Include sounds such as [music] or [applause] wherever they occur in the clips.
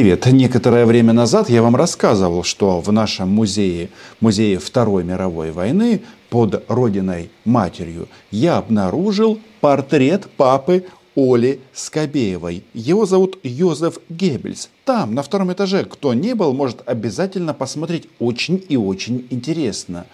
Привет! Некоторое время назад я вам рассказывал, что в нашем музее, музее Второй мировой войны под родиной матерью я обнаружил портрет папы Оли Скобеевой. Его зовут Йозеф Геббельс. Там, на втором этаже, кто не был, может обязательно посмотреть. Очень и очень интересно.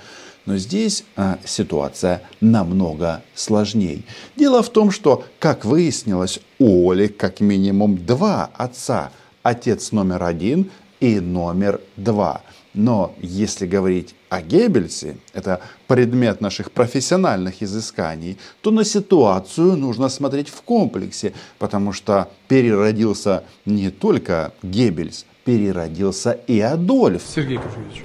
Но здесь а, ситуация намного сложнее. Дело в том, что, как выяснилось, у Оли как минимум два отца. Отец номер один и номер два. Но если говорить о Геббельсе, это предмет наших профессиональных изысканий, то на ситуацию нужно смотреть в комплексе, потому что переродился не только Геббельс, переродился и Адольф. Сергей Кожевич,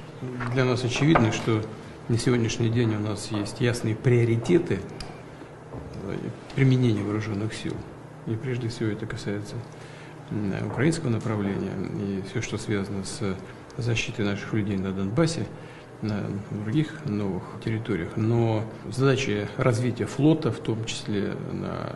для нас очевидно, что на сегодняшний день у нас есть ясные приоритеты э, применения вооруженных сил. И прежде всего это касается украинского направления и все, что связано с защиты наших людей на Донбассе, на других новых территориях. Но задачи развития флота, в том числе на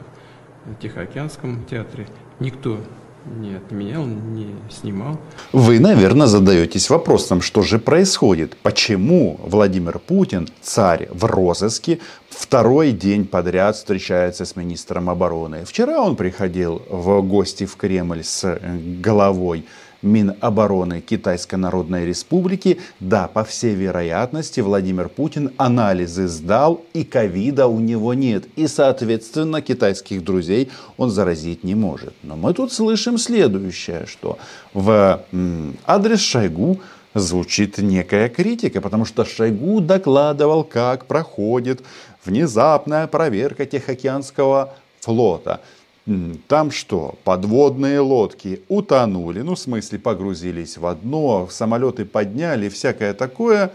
Тихоокеанском театре, никто не отменял, не снимал. Вы, наверное, задаетесь вопросом, что же происходит? Почему Владимир Путин, царь в розыске, второй день подряд встречается с министром обороны? Вчера он приходил в гости в Кремль с головой Минобороны Китайской Народной Республики, да, по всей вероятности, Владимир Путин анализы сдал, и ковида у него нет. И, соответственно, китайских друзей он заразить не может. Но мы тут слышим следующее, что в адрес Шойгу звучит некая критика, потому что Шойгу докладывал, как проходит внезапная проверка Тихоокеанского флота. Там что? Подводные лодки утонули, ну в смысле погрузились в дно, самолеты подняли, всякое такое.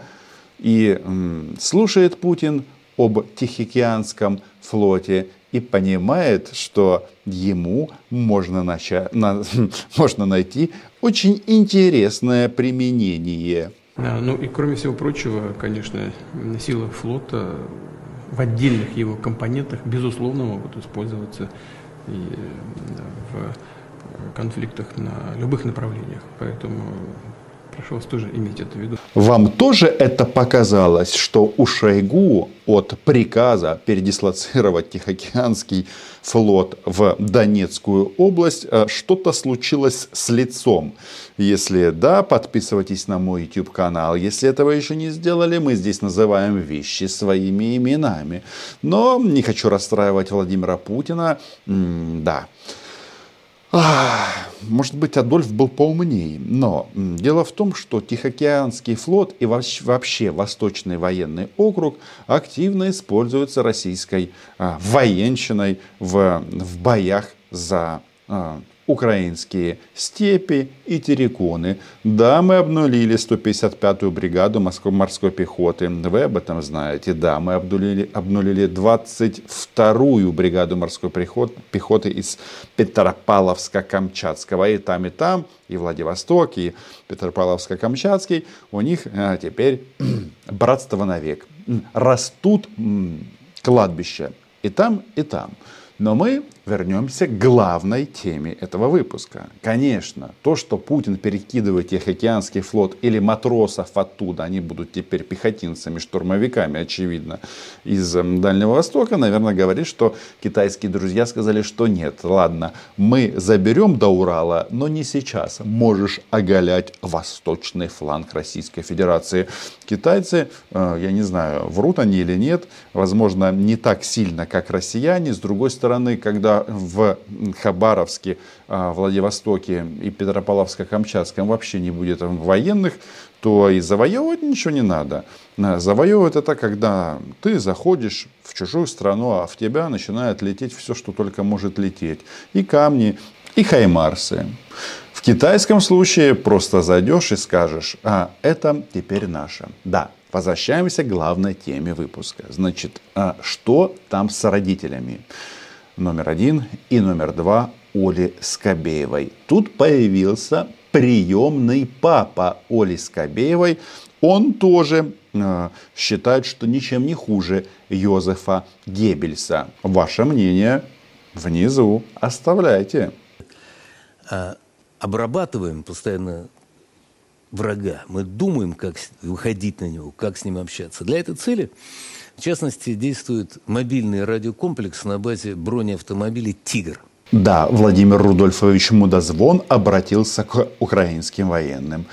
И м, слушает Путин об Тихоокеанском флоте и понимает, что ему можно, начать, на, [laughs] можно найти очень интересное применение. Да, ну и кроме всего прочего, конечно, силы флота в отдельных его компонентах, безусловно, могут использоваться и в конфликтах на любых направлениях. Поэтому прошу вас тоже иметь это в виду. Вам тоже это показалось, что у Шойгу от приказа передислоцировать Тихоокеанский флот в Донецкую область э, что-то случилось с лицом? Если да, подписывайтесь на мой YouTube канал. Если этого еще не сделали, мы здесь называем вещи своими именами. Но не хочу расстраивать Владимира Путина. М да. Может быть, Адольф был поумнее, но дело в том, что Тихоокеанский флот и вообще Восточный военный округ активно используются российской а, военщиной в, в боях за а, украинские степи и терриконы. Да, мы обнулили 155-ю бригаду морской пехоты. Вы об этом знаете. Да, мы обнулили, обнулили 22-ю бригаду морской пехоты из Петропавловска-Камчатского. И там, и там, и Владивосток, и Петропавловско-Камчатский, у них а, теперь [clears throat] братство навек. Растут кладбища и там, и там. Но мы вернемся к главной теме этого выпуска. Конечно, то, что Путин перекидывает Тихоокеанский флот или матросов оттуда, они будут теперь пехотинцами, штурмовиками, очевидно, из эм, Дальнего Востока, наверное, говорит, что китайские друзья сказали, что нет, ладно, мы заберем до Урала, но не сейчас. Можешь оголять восточный фланг Российской Федерации. Китайцы, э, я не знаю, врут они или нет, возможно, не так сильно, как россияне. С другой стороны, когда в Хабаровске, а, Владивостоке и Петропавловско-Камчатском вообще не будет военных, то и завоевывать ничего не надо. А, завоевывать это когда ты заходишь в чужую страну, а в тебя начинает лететь все, что только может лететь. И камни, и хаймарсы. В китайском случае просто зайдешь и скажешь, а это теперь наше. Да, возвращаемся к главной теме выпуска. Значит, а что там с родителями? Номер один и номер два Оли Скобеевой. Тут появился приемный папа Оли Скобеевой. Он тоже э, считает, что ничем не хуже Йозефа Геббельса. Ваше мнение внизу оставляйте. Э, обрабатываем постоянно врага. Мы думаем, как выходить на него, как с ним общаться. Для этой цели, в частности, действует мобильный радиокомплекс на базе бронеавтомобилей «Тигр». Да, Владимир Рудольфович Мудозвон обратился к украинским военным.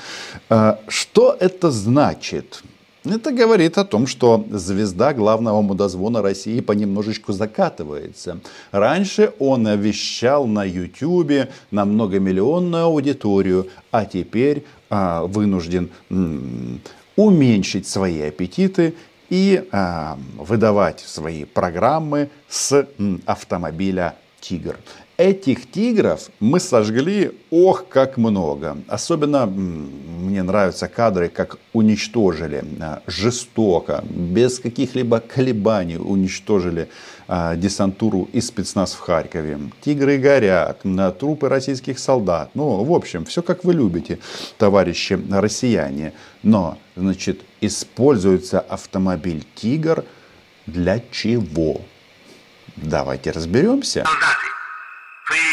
А, что это значит? Это говорит о том, что звезда главного мудозвона России понемножечку закатывается. Раньше он вещал на YouTube на многомиллионную аудиторию, а теперь а, вынужден м, уменьшить свои аппетиты и а, выдавать свои программы с автомобиля «Тигр». Этих тигров мы сожгли, ох, как много. Особенно мне нравятся кадры, как уничтожили а, жестоко, без каких-либо колебаний уничтожили а, десантуру и спецназ в Харькове. Тигры горят, на трупы российских солдат. Ну, в общем, все как вы любите, товарищи россияне. Но, значит, используется автомобиль «Тигр» для чего? Давайте разберемся. Солдаты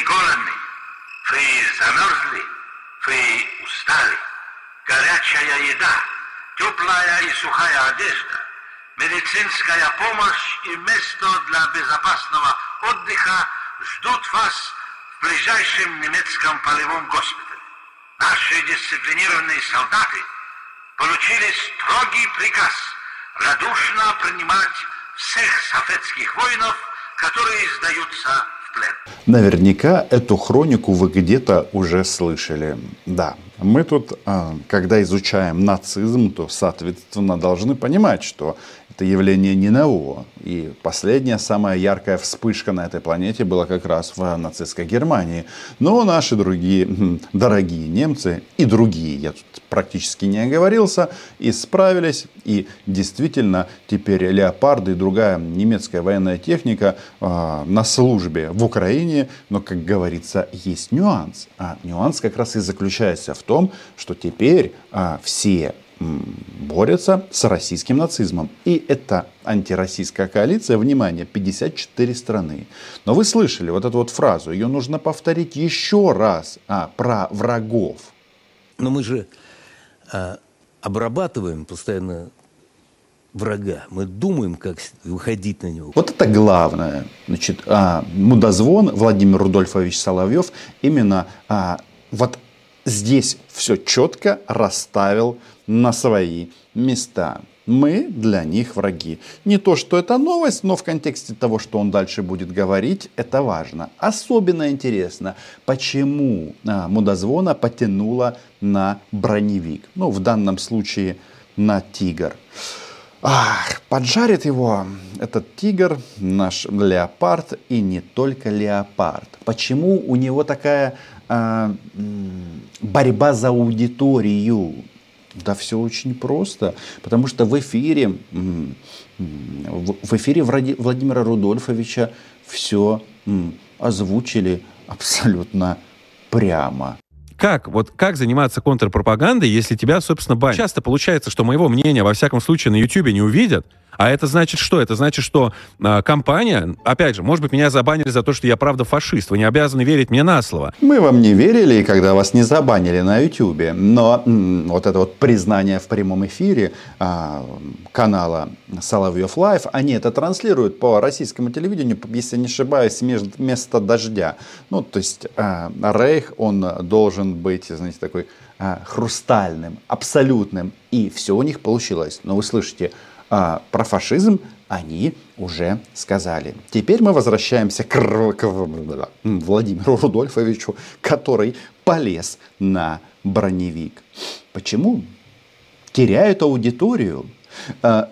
голодны, вы замерзли, вы устали. Горячая еда, теплая и сухая одежда, медицинская помощь и место для безопасного отдыха ждут вас в ближайшем немецком полевом госпитале. Наши дисциплинированные солдаты получили строгий приказ радушно принимать всех советских воинов, которые сдаются Наверняка эту хронику вы где-то уже слышали. Да, мы тут, а, когда изучаем нацизм, то, соответственно, должны понимать, что это явление не ново. И последняя, самая яркая вспышка на этой планете была как раз в нацистской Германии. Но наши другие, [laughs] дорогие немцы и другие, я тут практически не оговорился, исправились. И действительно, теперь леопарды и другая немецкая военная техника э, на службе в Украине. Но, как говорится, есть нюанс. А нюанс как раз и заключается в том, что теперь э, все борются с российским нацизмом. И это антироссийская коалиция, внимание, 54 страны. Но вы слышали вот эту вот фразу, ее нужно повторить еще раз а, про врагов. Но мы же а, обрабатываем постоянно врага. Мы думаем, как выходить на него. Вот это главное. Значит, а, мудозвон Владимир Рудольфович Соловьев именно а, вот здесь все четко расставил на свои места. Мы для них враги. Не то, что это новость, но в контексте того, что он дальше будет говорить, это важно. Особенно интересно, почему а, мудозвона потянула на броневик. Ну, в данном случае на тигр. Ах, поджарит его этот тигр, наш леопард, и не только леопард. Почему у него такая э, борьба за аудиторию? Да все очень просто, потому что в эфире, в эфире Владимира Рудольфовича все озвучили абсолютно прямо. Как, вот как заниматься контрпропагандой, если тебя, собственно, банят? Часто получается, что моего мнения, во всяком случае, на YouTube не увидят, а это значит что? Это значит, что э, компания, опять же, может быть, меня забанили за то, что я правда фашист. Вы не обязаны верить мне на слово. Мы вам не верили, когда вас не забанили на YouTube. Но м, вот это вот признание в прямом эфире э, канала Соловьев Live, они это транслируют по российскому телевидению, если не ошибаюсь, вместо дождя. Ну, то есть э, Рейх, он должен быть, знаете, такой э, хрустальным, абсолютным. И все у них получилось. Но вы слышите, а, про фашизм они уже сказали. Теперь мы возвращаемся к, к Владимиру Рудольфовичу, который полез на броневик. Почему? Теряют аудиторию. А,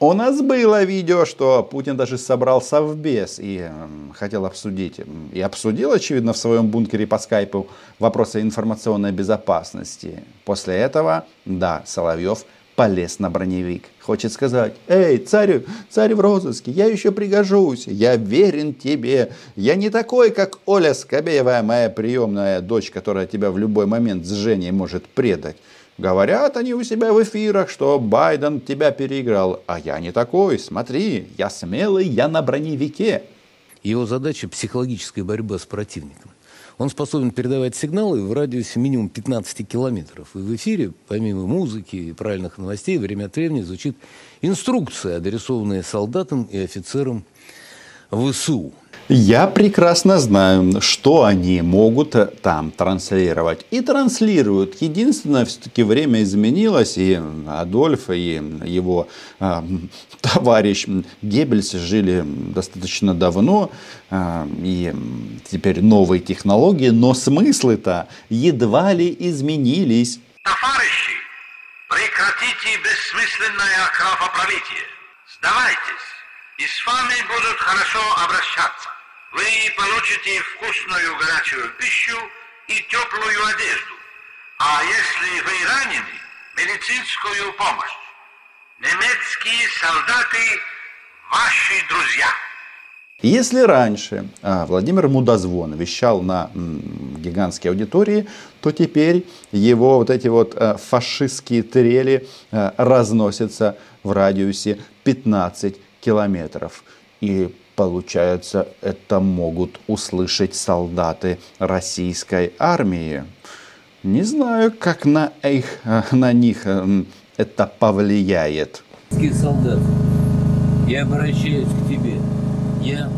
у нас было видео, что Путин даже собрал совбез и хотел обсудить, и обсудил, очевидно, в своем бункере по скайпу вопросы информационной безопасности. После этого, да, Соловьев полез на броневик. Хочет сказать, эй, царь, царь в розыске, я еще пригожусь, я верен тебе. Я не такой, как Оля Скобеева, моя приемная дочь, которая тебя в любой момент с Женей может предать. Говорят они у себя в эфирах, что Байден тебя переиграл. А я не такой, смотри, я смелый, я на броневике. Его задача – психологическая борьба с противником. Он способен передавать сигналы в радиусе минимум 15 километров. И в эфире, помимо музыки и правильных новостей, время от времени звучит инструкция, адресованная солдатам и офицерам ВСУ. Я прекрасно знаю, что они могут там транслировать. И транслируют. Единственное, все-таки время изменилось, и Адольф, и его э, товарищ Геббельс жили достаточно давно, э, и теперь новые технологии, но смыслы-то едва ли изменились. Товарищи, прекратите бессмысленное кровопролитие. Сдавайтесь, и с вами будут хорошо обращаться. Вы получите вкусную горячую пищу и теплую одежду. А если вы ранены, медицинскую помощь. Немецкие солдаты – ваши друзья. Если раньше а, Владимир Мудозвон вещал на гигантской аудитории, то теперь его вот эти вот а, фашистские трели а, разносятся в радиусе 15 километров. И Получается, это могут услышать солдаты российской армии. Не знаю, как на, их, на них эм, это повлияет. Солдат, я обращаюсь к тебе. Я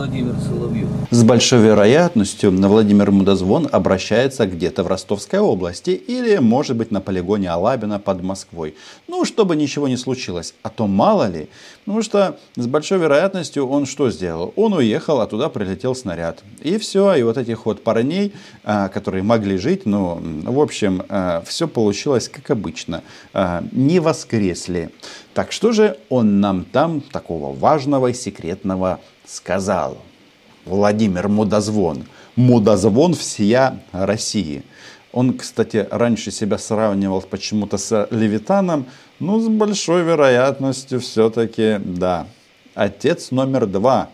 Владимир Соловьев. С большой вероятностью Владимир Мудозвон обращается где-то в Ростовской области или, может быть, на полигоне Алабина под Москвой. Ну, чтобы ничего не случилось. А то мало ли. Потому что с большой вероятностью он что сделал? Он уехал, а туда прилетел снаряд. И все. И вот этих вот парней, а, которые могли жить, ну, в общем, а, все получилось как обычно. А, не воскресли. Так что же он нам там такого важного и секретного сказал Владимир Мудозвон. Мудозвон всея России. Он, кстати, раньше себя сравнивал почему-то с Левитаном, но с большой вероятностью все-таки, да, отец номер два,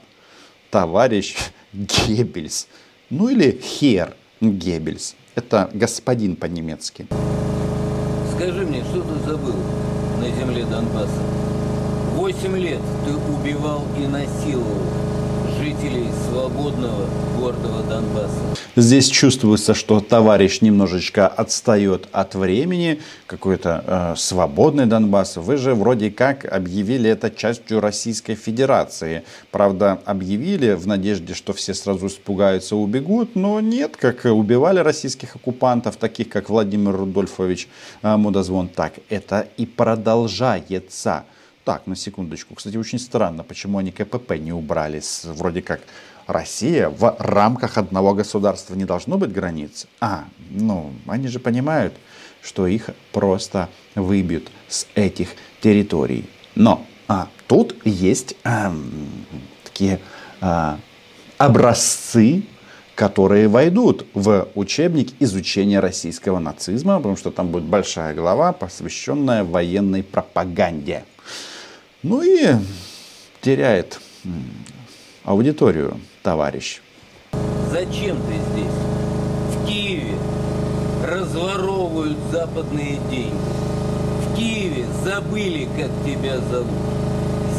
товарищ Геббельс. Ну или Хер Геббельс. Это господин по-немецки. Скажи мне, что ты забыл на земле Донбасса? Восемь лет ты убивал и насиловал жителей свободного гордого Донбасса. Здесь чувствуется, что товарищ немножечко отстает от времени, какой-то э, свободный Донбасс. Вы же вроде как объявили это частью Российской Федерации. Правда, объявили в надежде, что все сразу испугаются, убегут, но нет, как убивали российских оккупантов, таких как Владимир Рудольфович э, Мудозвон, так это и продолжается. Так, на секундочку. Кстати, очень странно, почему они КПП не убрали. Вроде как Россия в рамках одного государства не должно быть границ. А, ну, они же понимают, что их просто выбьют с этих территорий. Но а, тут есть а, такие а, образцы, которые войдут в учебник изучения российского нацизма, потому что там будет большая глава, посвященная военной пропаганде. Ну и теряет аудиторию товарищ. Зачем ты здесь? В Киеве разворовывают западные деньги. В Киеве забыли, как тебя зовут.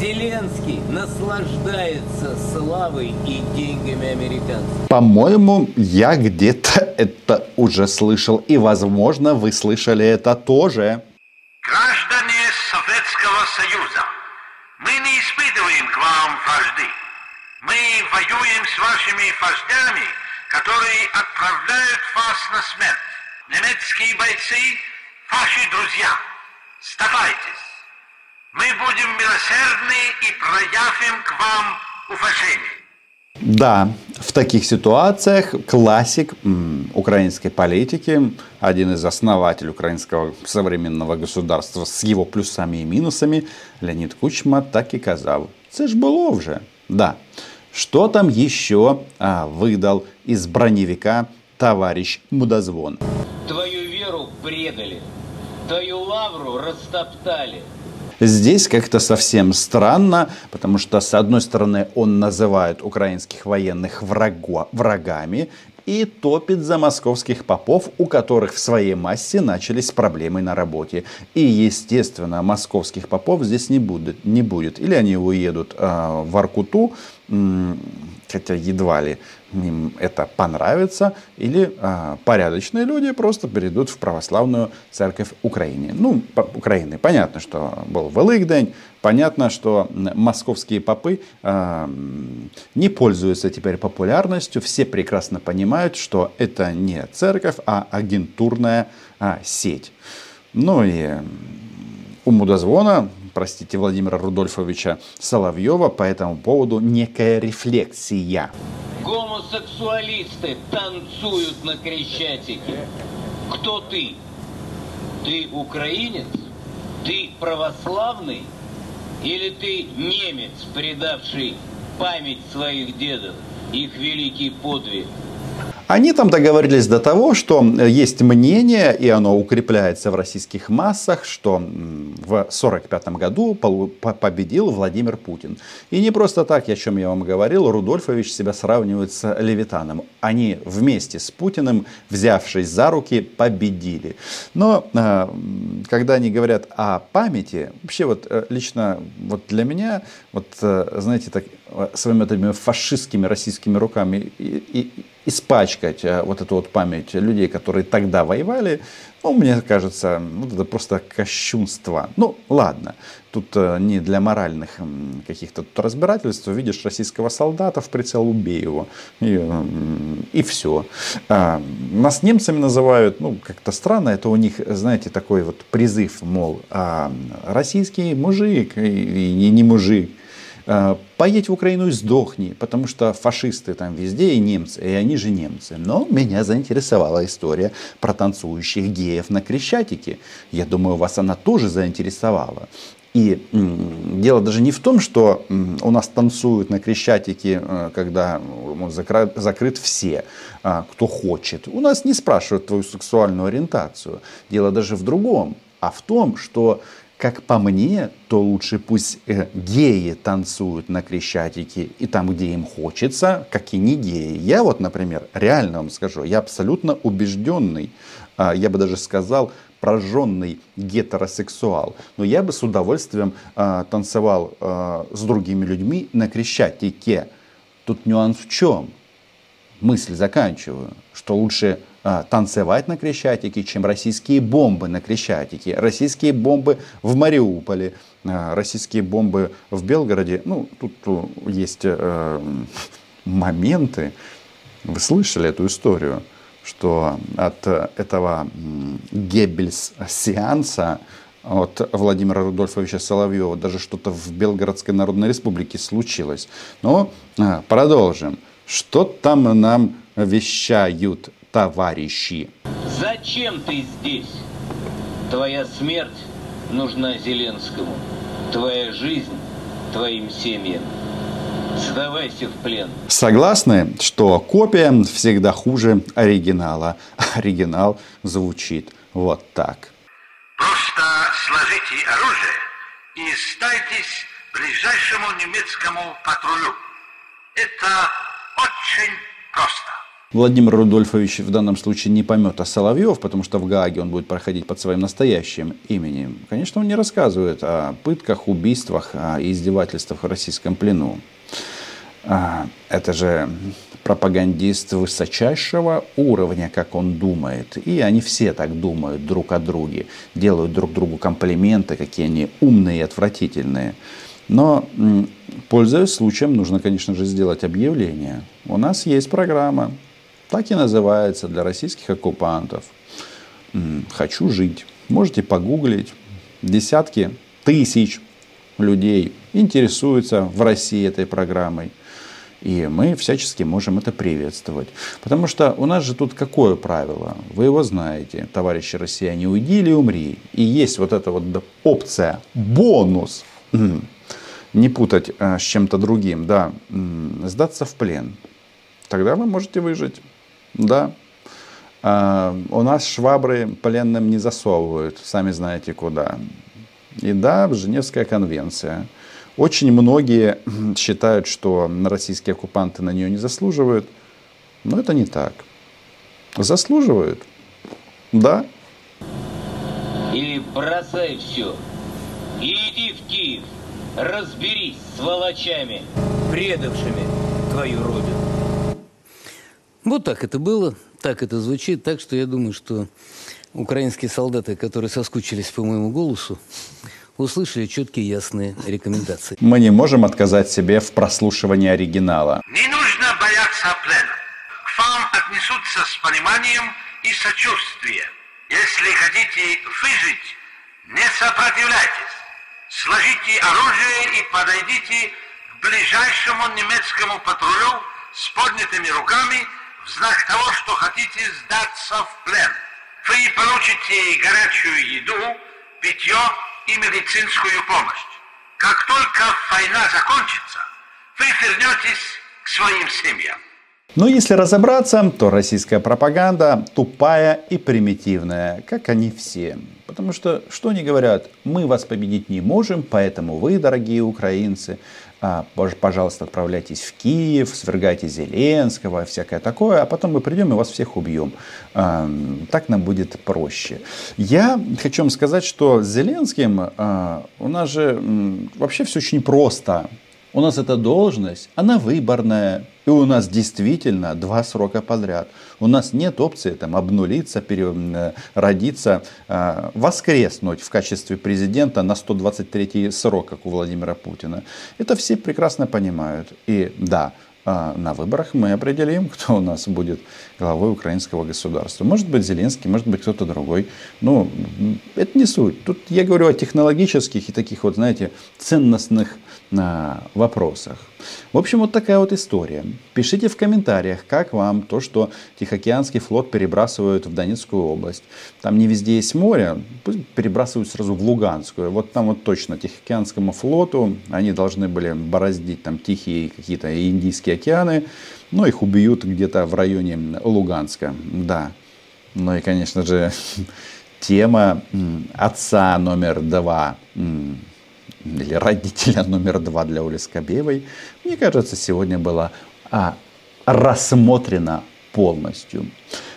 Зеленский наслаждается славой и деньгами американцев. По-моему, я где-то это уже слышал. И, возможно, вы слышали это тоже. Граждане Советского Союза, мы не испытываем к вам вражды. Мы воюем с вашими вождями, которые отправляют вас на смерть. Немецкие бойцы – ваши друзья. Сдавайтесь. Мы будем милосердны и проявим к вам уважение. Да, в таких ситуациях классик украинской политики, один из основателей украинского современного государства с его плюсами и минусами, Леонид Кучма так и казал. Це ж було вже. Да. Что там еще а, выдал из броневика товарищ Мудозвон? Твою веру предали, твою лавру растоптали. Здесь как-то совсем странно, потому что, с одной стороны, он называет украинских военных враго, врагами и топит за московских попов, у которых в своей массе начались проблемы на работе. И, естественно, московских попов здесь не будет. Не будет. Или они уедут э, в Аркуту, хотя едва ли им это понравится, или а, порядочные люди просто перейдут в православную церковь Украины. Ну, по, Украины. Понятно, что был Великдень, понятно, что московские попы а, не пользуются теперь популярностью, все прекрасно понимают, что это не церковь, а агентурная а, сеть. Ну и у мудозвона простите, Владимира Рудольфовича Соловьева по этому поводу некая рефлексия. Гомосексуалисты танцуют на Крещатике. Кто ты? Ты украинец? Ты православный? Или ты немец, предавший память своих дедов, их великий подвиг? Они там договорились до того, что есть мнение, и оно укрепляется в российских массах, что в 1945 году победил Владимир Путин. И не просто так, о чем я вам говорил, Рудольфович себя сравнивает с Левитаном. Они вместе с Путиным, взявшись за руки, победили. Но а, когда они говорят о памяти, вообще вот э, лично вот для меня, вот э, знаете, так, э, своими этими фашистскими российскими руками и, и, испачкать э, вот эту вот память людей, которые тогда воевали, ну, мне кажется, вот это просто кощунство. Ну, ладно, тут э, не для моральных каких-то тут разбирательств. Видишь российского солдата в прицел, убей его. И, и все. А, нас немцами называют, ну, как-то странно, это у них, знаете, такой вот призыв, мол, а, российский мужик и, и не мужик. Э, поедь в Украину и сдохни, потому что фашисты там везде и немцы, и они же немцы. Но меня заинтересовала история про танцующих геев на Крещатике. Я думаю, вас она тоже заинтересовала. И дело даже не в том, что у нас танцуют на Крещатике, э, когда закрыт, все, а, кто хочет. У нас не спрашивают твою сексуальную ориентацию. Дело даже в другом, а в том, что как по мне, то лучше пусть э, геи танцуют на Крещатике и там, где им хочется, как и не геи. Я вот, например, реально вам скажу, я абсолютно убежденный, э, я бы даже сказал, прожженный гетеросексуал. Но я бы с удовольствием э, танцевал э, с другими людьми на Крещатике. Тут нюанс в чем? Мысль заканчиваю, что лучше а, танцевать на Крещатике, чем российские бомбы на Крещатике. Российские бомбы в Мариуполе, а, российские бомбы в Белгороде. Ну, тут есть э, моменты. Вы слышали эту историю, что от этого Геббельс-сеанса от Владимира Рудольфовича Соловьева даже что-то в Белгородской Народной Республике случилось. Но а, продолжим. Что там нам вещают товарищи. Зачем ты здесь? Твоя смерть нужна Зеленскому. Твоя жизнь твоим семьям. Сдавайся в плен. Согласны, что копия всегда хуже оригинала. [laughs] Оригинал звучит вот так. Просто сложите оружие и сдайтесь ближайшему немецкому патрулю. Это очень просто. Владимир Рудольфович в данном случае не поймет, а Соловьев, потому что в Гааге он будет проходить под своим настоящим именем. Конечно, он не рассказывает о пытках, убийствах и издевательствах в российском плену. А, это же пропагандист высочайшего уровня, как он думает. И они все так думают друг о друге. Делают друг другу комплименты, какие они умные и отвратительные. Но, пользуясь случаем, нужно, конечно же, сделать объявление. У нас есть программа так и называется для российских оккупантов. Хочу жить. Можете погуглить. Десятки тысяч людей интересуются в России этой программой. И мы всячески можем это приветствовать. Потому что у нас же тут какое правило? Вы его знаете, товарищи россияне, уйди или умри. И есть вот эта вот опция, бонус. Не путать э, с чем-то другим, да. Сдаться в плен. Тогда вы можете выжить. Да. А, у нас швабры пленным не засовывают, сами знаете куда. И да, Женевская конвенция. Очень многие [clears throat] считают, что российские оккупанты на нее не заслуживают. Но это не так. Заслуживают. Да. Или бросай все и иди в Киев. Разберись с волочами. предавшими твою родину. Вот так это было, так это звучит, так что я думаю, что украинские солдаты, которые соскучились по моему голосу, услышали четкие ясные рекомендации. Мы не можем отказать себе в прослушивании оригинала. Не нужно бояться плена. К вам отнесутся с пониманием и сочувствием. Если хотите выжить, не сопротивляйтесь. Сложите оружие и подойдите к ближайшему немецкому патрулю с поднятыми руками знак того, что хотите сдаться в плен. Вы получите горячую еду, питье и медицинскую помощь. Как только война закончится, вы вернетесь к своим семьям. Но если разобраться, то российская пропаганда тупая и примитивная, как они все. Потому что, что они говорят? Мы вас победить не можем, поэтому вы, дорогие украинцы, пожалуйста, отправляйтесь в Киев, свергайте Зеленского, всякое такое, а потом мы придем и вас всех убьем. А, так нам будет проще. Я хочу вам сказать, что с Зеленским а, у нас же вообще все очень просто. У нас эта должность, она выборная. И у нас действительно два срока подряд. У нас нет опции там, обнулиться, переродиться, э, воскреснуть в качестве президента на 123 срок, как у Владимира Путина. Это все прекрасно понимают. И да, а на выборах мы определим, кто у нас будет главой украинского государства. Может быть Зеленский, может быть кто-то другой. Но это не суть. Тут я говорю о технологических и таких вот, знаете, ценностных а, вопросах. В общем, вот такая вот история. Пишите в комментариях, как вам то, что Тихоокеанский флот перебрасывают в Донецкую область. Там не везде есть море, пусть перебрасывают сразу в Луганскую. Вот там вот точно Тихоокеанскому флоту, они должны были бороздить там Тихие какие-то Индийские океаны, но их убьют где-то в районе Луганска. Да. Ну и, конечно же, [laughs] тема отца номер два или родителя номер два для Оли Скобеевой, мне кажется, сегодня была а, рассмотрена полностью.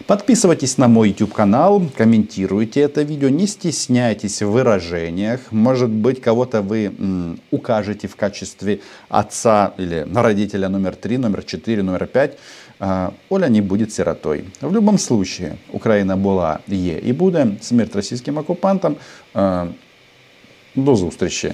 Подписывайтесь на мой YouTube канал, комментируйте это видео, не стесняйтесь в выражениях. Может быть, кого-то вы м, укажете в качестве отца или родителя номер 3, номер 4, номер 5. А, Оля не будет сиротой. В любом случае, Украина была, є і буде. Смерть російським окупантам. А, до зустрічі.